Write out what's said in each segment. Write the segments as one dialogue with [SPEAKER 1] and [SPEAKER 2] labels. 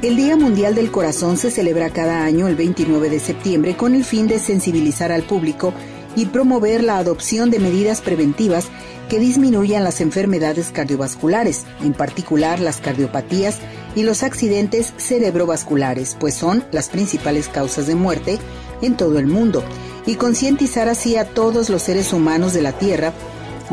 [SPEAKER 1] El Día Mundial del Corazón se celebra cada año el 29 de septiembre con el fin de sensibilizar al público y promover la adopción de medidas preventivas que disminuyan las enfermedades cardiovasculares, en particular las cardiopatías y los accidentes cerebrovasculares, pues son las principales causas de muerte en todo el mundo, y concientizar así a todos los seres humanos de la Tierra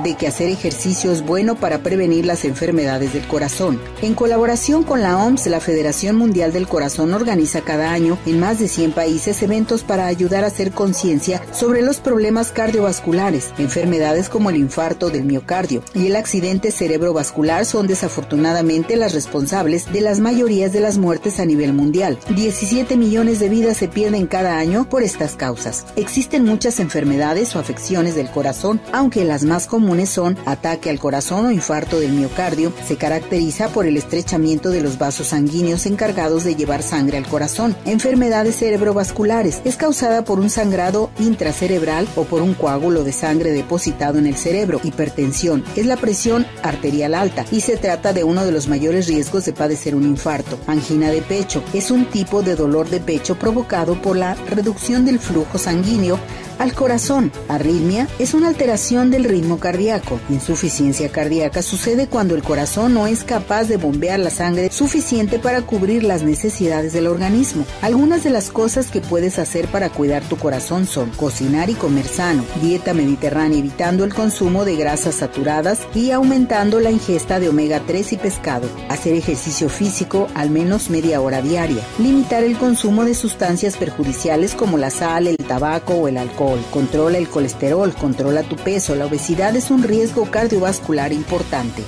[SPEAKER 1] de que hacer ejercicio es bueno para prevenir las enfermedades del corazón. En colaboración con la OMS, la Federación Mundial del Corazón organiza cada año en más de 100 países eventos para ayudar a hacer conciencia sobre los problemas cardiovasculares. Enfermedades como el infarto del miocardio y el accidente cerebrovascular son desafortunadamente las responsables de las mayorías de las muertes a nivel mundial. 17 millones de vidas se pierden cada año por estas causas. Existen muchas enfermedades o afecciones del corazón, aunque las más comunes son ataque al corazón o infarto del miocardio. Se caracteriza por el estrechamiento de los vasos sanguíneos encargados de llevar sangre al corazón. Enfermedades cerebrovasculares. Es causada por un sangrado intracerebral o por un coágulo de sangre depositado en el cerebro. Hipertensión. Es la presión arterial alta y se trata de uno de los mayores riesgos de padecer un infarto. Angina de pecho. Es un tipo de dolor de pecho provocado por la reducción del flujo sanguíneo al corazón. Arritmia es una alteración del ritmo cardíaco. Insuficiencia cardíaca sucede cuando el corazón no es capaz de bombear la sangre suficiente para cubrir las necesidades del organismo. Algunas de las cosas que puedes hacer para cuidar tu corazón son cocinar y comer sano, dieta mediterránea evitando el consumo de grasas saturadas y aumentando la ingesta de omega 3 y pescado, hacer ejercicio físico al menos media hora diaria, limitar el consumo de sustancias perjudiciales como la sal, el tabaco o el controla el colesterol, controla tu peso. La obesidad es un riesgo cardiovascular importante.